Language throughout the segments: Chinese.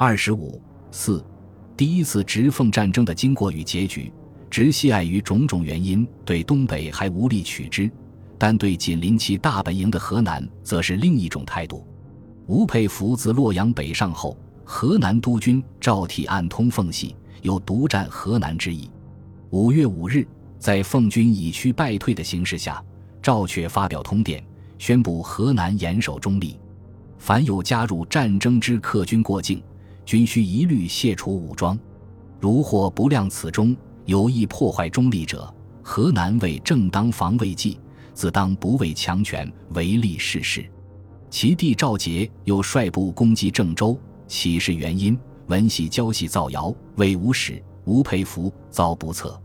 二十五四，第一次直奉战争的经过与结局，直系碍于种种原因，对东北还无力取之，但对紧邻其大本营的河南，则是另一种态度。吴佩孚自洛阳北上后，河南督军赵悌暗通奉系，有独占河南之意。五月五日，在奉军以屈败退的形势下，赵却发表通电，宣布河南严守中立，凡有加入战争之客军过境。均需一律卸除武装，如或不量此中有意破坏中立者，河南为正当防卫计，自当不畏强权，唯利是事。其弟赵杰又率部攻击郑州，岂是原因？闻系交系造谣，为无使吴佩孚遭不测，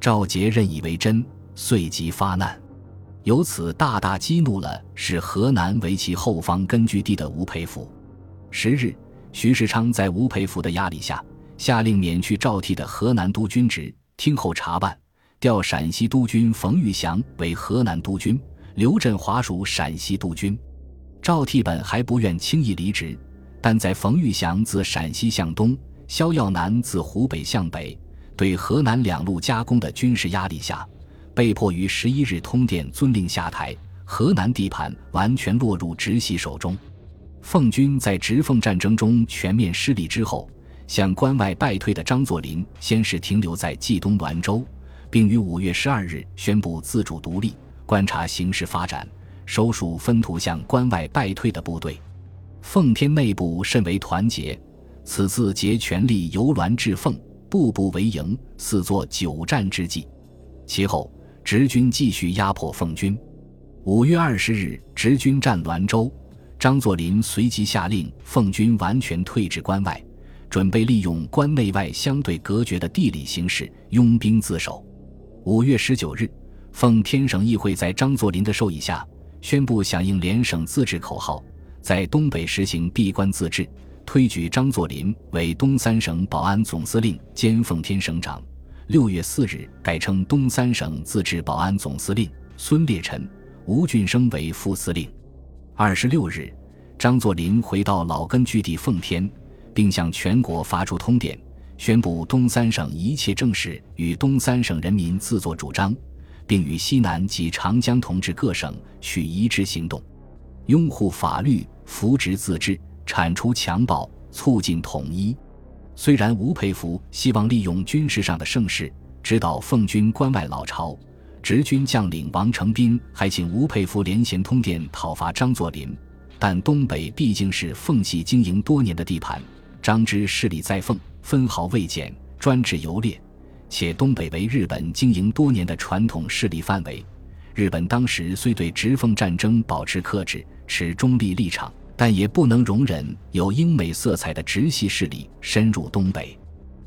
赵杰认以为真，遂即发难，由此大大激怒了使河南为其后方根据地的吴佩孚。十日。徐世昌在吴佩孚的压力下，下令免去赵悌的河南督军职，听候查办，调陕西督军冯玉祥为河南督军，刘振华属陕西督军。赵悌本还不愿轻易离职，但在冯玉祥自陕西向东，萧耀南自湖北向北，对河南两路夹攻的军事压力下，被迫于十一日通电遵令下台，河南地盘完全落入直系手中。奉军在直奉战争中全面失利之后，向关外败退的张作霖，先是停留在冀东滦州，并于五月十二日宣布自主独立，观察形势发展，收束分图向关外败退的部队。奉天内部甚为团结，此次竭全力由滦至奉，步步为营，似作久战之计。其后，直军继续压迫奉军。五月二十日，直军占滦州。张作霖随即下令，奉军完全退至关外，准备利用关内外相对隔绝的地理形势，拥兵自守。五月十九日，奉天省议会，在张作霖的授意下，宣布响应联省自治口号，在东北实行闭关自治，推举张作霖为东三省保安总司令兼奉天省长。六月四日，改称东三省自治保安总司令，孙烈臣、吴俊升为副司令。二十六日，张作霖回到老根据地奉天，并向全国发出通电，宣布东三省一切政事与东三省人民自作主张，并与西南及长江同治各省取一致行动，拥护法律，扶植自治，铲除强暴，促进统一。虽然吴佩孚希望利用军事上的盛世指导奉军关外老巢。直军将领王承斌还请吴佩孚联衔通电讨伐张作霖，但东北毕竟是奉系经营多年的地盘，张之势力在奉，分毫未减，专制游猎，且东北为日本经营多年的传统势力范围。日本当时虽对直奉战争保持克制，持中立立场，但也不能容忍有英美色彩的直系势力深入东北。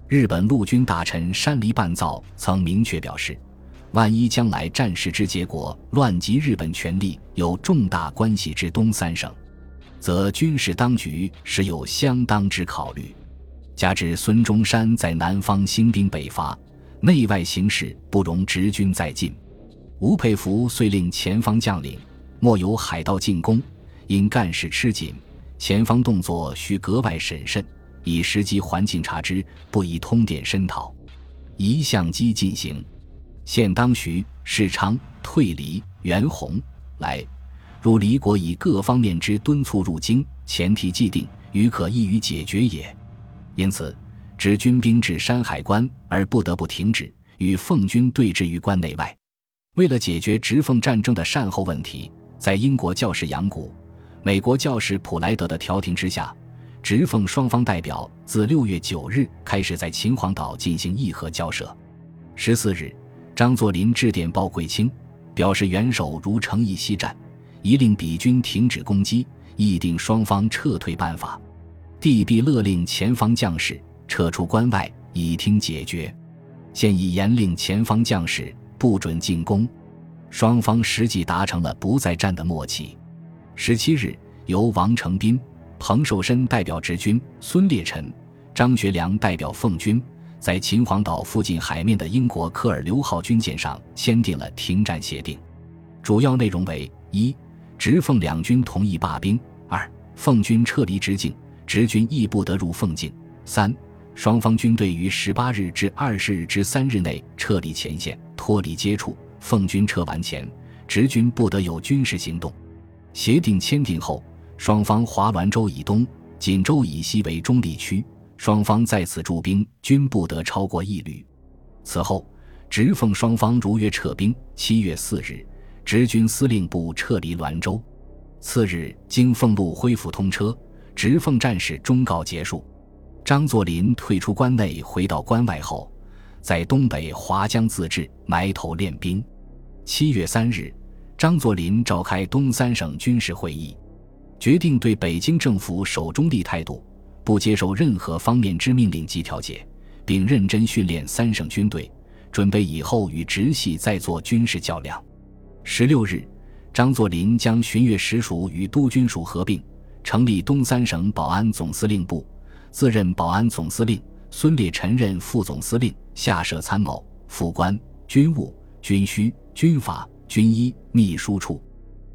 日本陆军大臣山梨半造曾明确表示。万一将来战事之结果乱及日本权力有重大关系之东三省，则军事当局实有相当之考虑。加之孙中山在南方兴兵北伐，内外形势不容直军再进。吴佩孚遂令前方将领莫有海盗进攻，因干事吃紧，前方动作需格外审慎，以时机环境察之，不宜通电深讨，一相机进行。现当徐世昌退离袁弘来，如离国以各方面之敦促入京，前提既定，余可易于解决也。因此，指军兵至山海关而不得不停止，与奉军对峙于关内外。为了解决直奉战争的善后问题，在英国教士杨谷、美国教士普莱德的调停之下，直奉双方代表自六月九日开始在秦皇岛进行议和交涉。十四日。张作霖致电鲍贵卿，表示元首如诚意西战，已令彼军停止攻击，议定双方撤退办法。帝必勒令前方将士撤出关外，以听解决。现已严令前方将士不准进攻。双方实际达成了不再战的默契。十七日，由王承斌、彭寿申代表直军，孙烈臣、张学良代表奉军。在秦皇岛附近海面的英国科尔留号军舰上签订了停战协定，主要内容为：一、直奉两军同意罢兵；二、奉军撤离直境，直军亦不得入奉境。三、双方军队于十八日至二十日之三日内撤离前线，脱离接触。奉军撤完前，直军不得有军事行动。协定签订后，双方划滦州以东、锦州以西为中立区，双方在此驻兵均不得超过一旅。此后，直奉双方如约撤兵。七月四日，直军司令部撤离滦州。次日，经奉路恢复通车，直奉战事终告结束。张作霖退出关内，回到关外后，在东北划江自治，埋头练兵。七月三日，张作霖召开东三省军事会议，决定对北京政府守中立态度，不接受任何方面之命令及调解，并认真训练三省军队，准备以后与直系再做军事较量。十六日，张作霖将巡阅使署与督军署合并，成立东三省保安总司令部，自任保安总司令，孙烈臣任副总司令，下设参谋、副官、军务、军需。军法、军医、秘书处。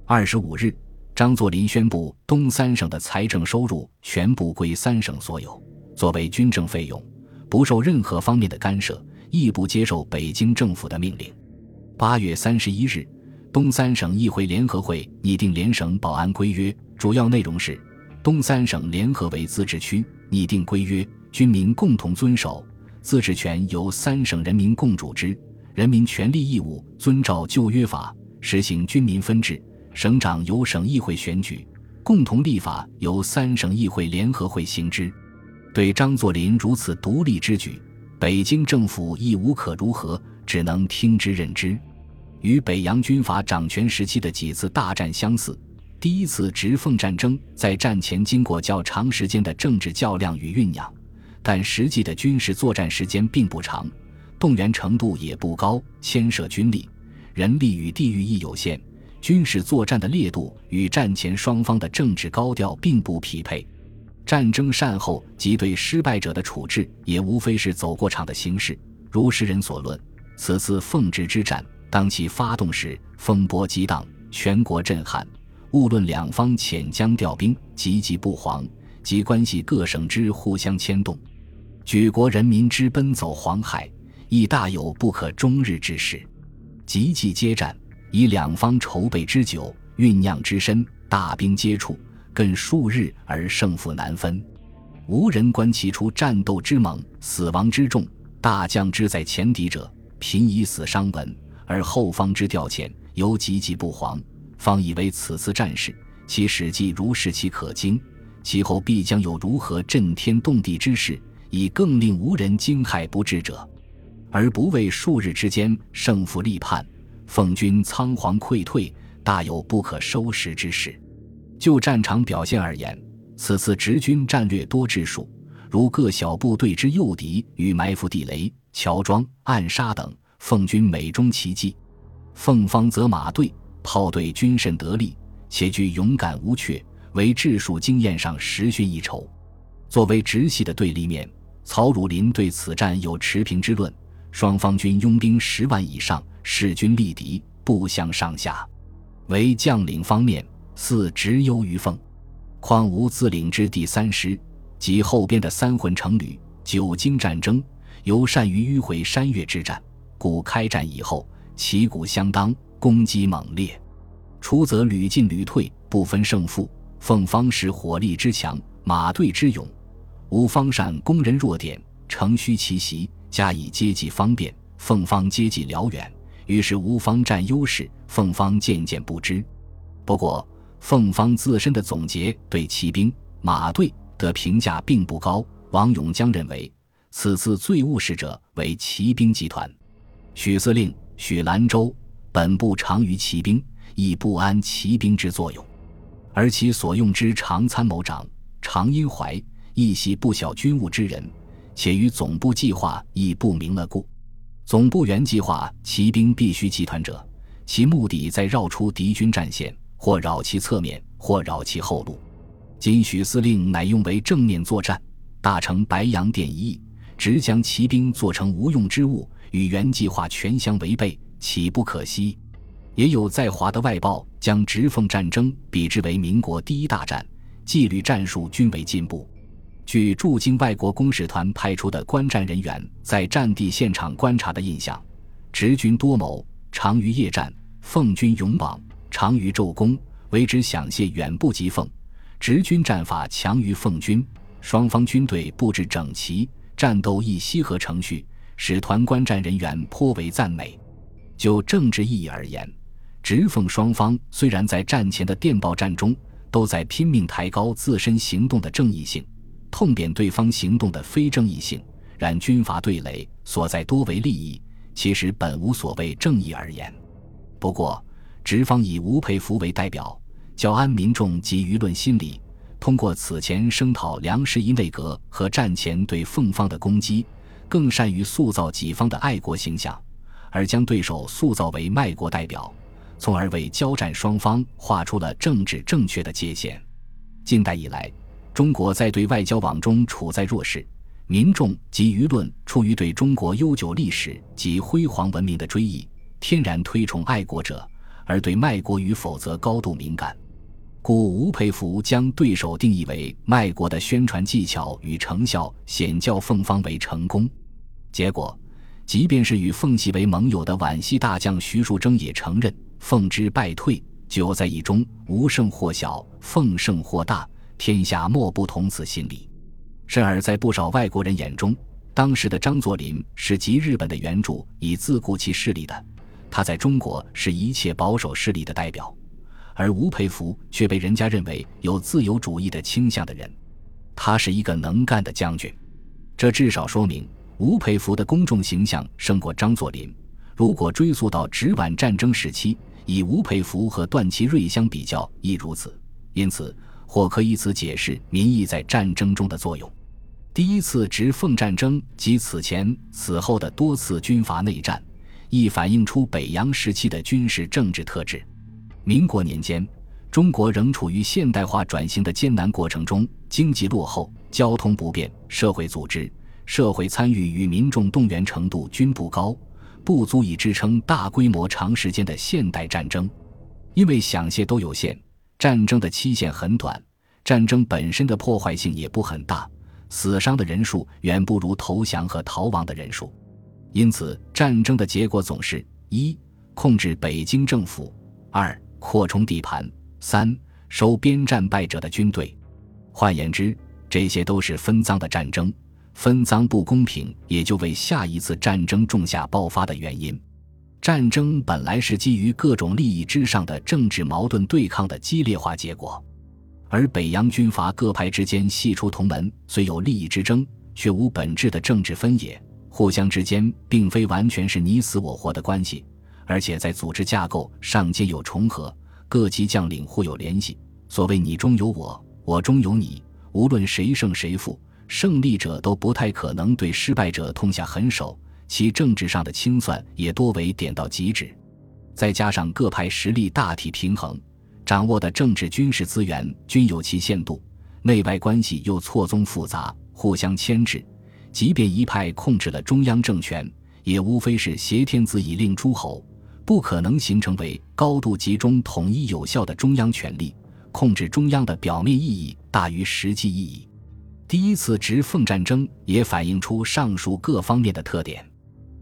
二十五日，张作霖宣布，东三省的财政收入全部归三省所有，作为军政费用，不受任何方面的干涉，亦不接受北京政府的命令。八月三十一日，东三省议会联合会拟定联省保安规约，主要内容是：东三省联合为自治区，拟定规约，军民共同遵守，自治权由三省人民共主之。人民权利义务遵照旧约法实行军民分治，省长由省议会选举，共同立法由三省议会联合会行之。对张作霖如此独立之举，北京政府亦无可如何，只能听之任之。与北洋军阀掌权时期的几次大战相似，第一次直奉战争在战前经过较长时间的政治较量与酝酿，但实际的军事作战时间并不长。动员程度也不高，牵涉军力、人力与地域亦有限，军事作战的烈度与战前双方的政治高调并不匹配。战争善后及对失败者的处置，也无非是走过场的形式。如时人所论，此次奉直之战，当其发动时，风波激荡，全国震撼。勿论两方遣将调兵，急急不黄，及关系各省之互相牵动，举国人民之奔走黄海。亦大有不可终日之势，急急接战，以两方筹备之久，酝酿之深，大兵接触，更数日而胜负难分，无人观其出战斗之猛，死亡之重。大将之在前敌者，频以死伤闻，而后方之调遣犹急急不黄，方以为此次战事，其史记如是其可惊，其后必将有如何震天动地之事，以更令无人惊骇不至者。而不为数日之间胜负立判，奉军仓皇溃退，大有不可收拾之势。就战场表现而言，此次直军战略多智数，如各小部队之诱敌与埋伏地雷、乔装、暗杀等，奉军美中奇计。奉方则马队、炮队均甚得力，且具勇敢无怯，为智数经验上实逊一筹。作为直系的对立面，曹汝霖对此战有持平之论。双方均拥兵十万以上，势均力敌，不相上下。为将领方面，似直优于奉。况吾自领之第三师及后边的三混成旅，久经战争，尤善于迂回山岳之战，故开战以后，旗鼓相当，攻击猛烈。出则屡进屡退，不分胜负。奉方使火力之强，马队之勇，吾方善攻人弱点，乘虚其袭。加以接济方便，凤方接济辽远，于是吴方占优势，凤方渐渐不知。不过，凤方自身的总结对骑兵、马队的评价并不高。王永江认为，此次最务实者为骑兵集团。许司令、许兰州本部长于骑兵，亦不安骑兵之作用，而其所用之常参谋长常荫怀亦系不小军务之人。且与总部计划亦不明了故，总部原计划骑兵必须集团者，其目的在绕出敌军战线，或扰其侧面，或扰其后路。今许司令乃用为正面作战，大成白洋淀一役，直将骑兵做成无用之物，与原计划全相违背，岂不可惜？也有在华的外报将直奉战争比之为民国第一大战，纪律战术均为进步。据驻京外国公使团派出的观战人员在战地现场观察的印象，直军多谋，长于夜战；奉军勇往，长于昼攻，为之响械远不及奉。直军战法强于奉军，双方军队布置整齐，战斗亦西和程序，使团观战人员颇为赞美。就政治意义而言，直奉双方虽然在战前的电报战中都在拼命抬高自身行动的正义性，痛扁对方行动的非正义性，然军阀对垒所在多为利益，其实本无所谓正义而言。不过，直方以吴佩孚为代表，教安民众及舆论心理，通过此前声讨梁士一内阁和战前对奉方的攻击，更善于塑造己方的爱国形象。而将对手塑造为卖国代表，从而为交战双方画出了政治正确的界限。近代以来，中国在对外交往中处在弱势，民众及舆论出于对中国悠久历史及辉煌文明的追忆，天然推崇爱国者，而对卖国与否则高度敏感。故吴佩孚将对手定义为卖国的宣传技巧与成效显较奉方为成功，结果。即便是与奉系为盟友的皖系大将徐树铮也承认，奉之败退，久在一中，无胜或小，奉胜或大，天下莫不同此心理。甚而在不少外国人眼中，当时的张作霖是集日本的援助以自固其势力的，他在中国是一切保守势力的代表，而吴佩孚却被人家认为有自由主义的倾向的人，他是一个能干的将军，这至少说明。吴佩孚的公众形象胜过张作霖。如果追溯到直皖战争时期，以吴佩孚和段祺瑞相比较亦如此。因此，或可以此解释民意在战争中的作用。第一次直奉战争及此前此后的多次军阀内战，亦反映出北洋时期的军事政治特质。民国年间，中国仍处于现代化转型的艰难过程中，经济落后，交通不便，社会组织。社会参与与民众动员程度均不高，不足以支撑大规模长时间的现代战争。因为响械都有限，战争的期限很短，战争本身的破坏性也不很大，死伤的人数远不如投降和逃亡的人数。因此，战争的结果总是：一、控制北京政府；二、扩充地盘；三、收边战败者的军队。换言之，这些都是分赃的战争。分赃不公平，也就为下一次战争种下爆发的原因。战争本来是基于各种利益之上的政治矛盾对抗的激烈化结果，而北洋军阀各派之间系出同门，虽有利益之争，却无本质的政治分野，互相之间并非完全是你死我活的关系，而且在组织架构上皆有重合，各级将领互有联系。所谓你中有我，我中有你，无论谁胜谁负。胜利者都不太可能对失败者痛下狠手，其政治上的清算也多为点到即止。再加上各派实力大体平衡，掌握的政治军事资源均有其限度，内外关系又错综复杂，互相牵制。即便一派控制了中央政权，也无非是挟天子以令诸侯，不可能形成为高度集中、统一有效的中央权力。控制中央的表面意义大于实际意义。第一次直奉战争也反映出上述各方面的特点。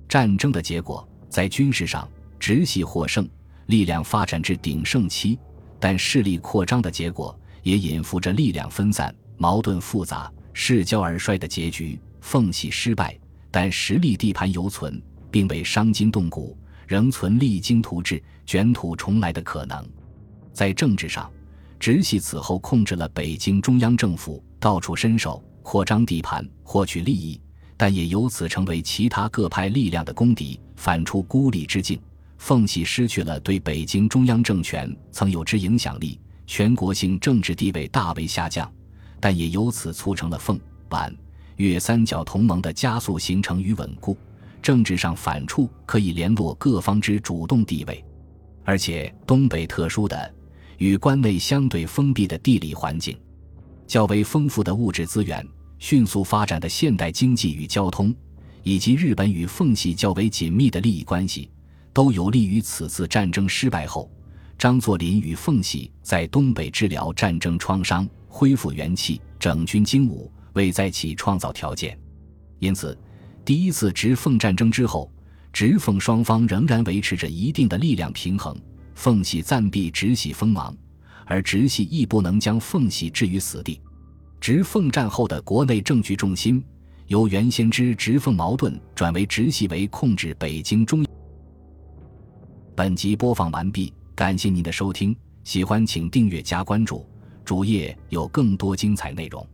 战争的结果在军事上，直系获胜，力量发展至鼎盛期；但势力扩张的结果也隐伏着力量分散、矛盾复杂、势骄而衰的结局。奉系失败，但实力地盘犹存，并未伤筋动骨，仍存励精图治、卷土重来的可能。在政治上，直系此后控制了北京中央政府。到处伸手扩张地盘，获取利益，但也由此成为其他各派力量的公敌，反出孤立之境。奉系失去了对北京中央政权曾有之影响力，全国性政治地位大为下降，但也由此促成了奉皖粤三角同盟的加速形成与稳固。政治上反处可以联络各方之主动地位，而且东北特殊的与关内相对封闭的地理环境。较为丰富的物质资源、迅速发展的现代经济与交通，以及日本与奉系较为紧密的利益关系，都有利于此次战争失败后，张作霖与奉系在东北治疗战争创伤、恢复元气、整军精武、为再起创造条件。因此，第一次直奉战争之后，直奉双方仍然维持着一定的力量平衡。奉系暂避直系锋芒，而直系亦不能将奉系置于死地。直奉战后的国内政局重心由原先之直奉矛盾转为直系为控制北京中。本集播放完毕，感谢您的收听，喜欢请订阅加关注，主页有更多精彩内容。